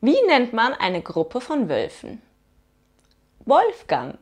Wie nennt man eine Gruppe von Wölfen? Wolfgang.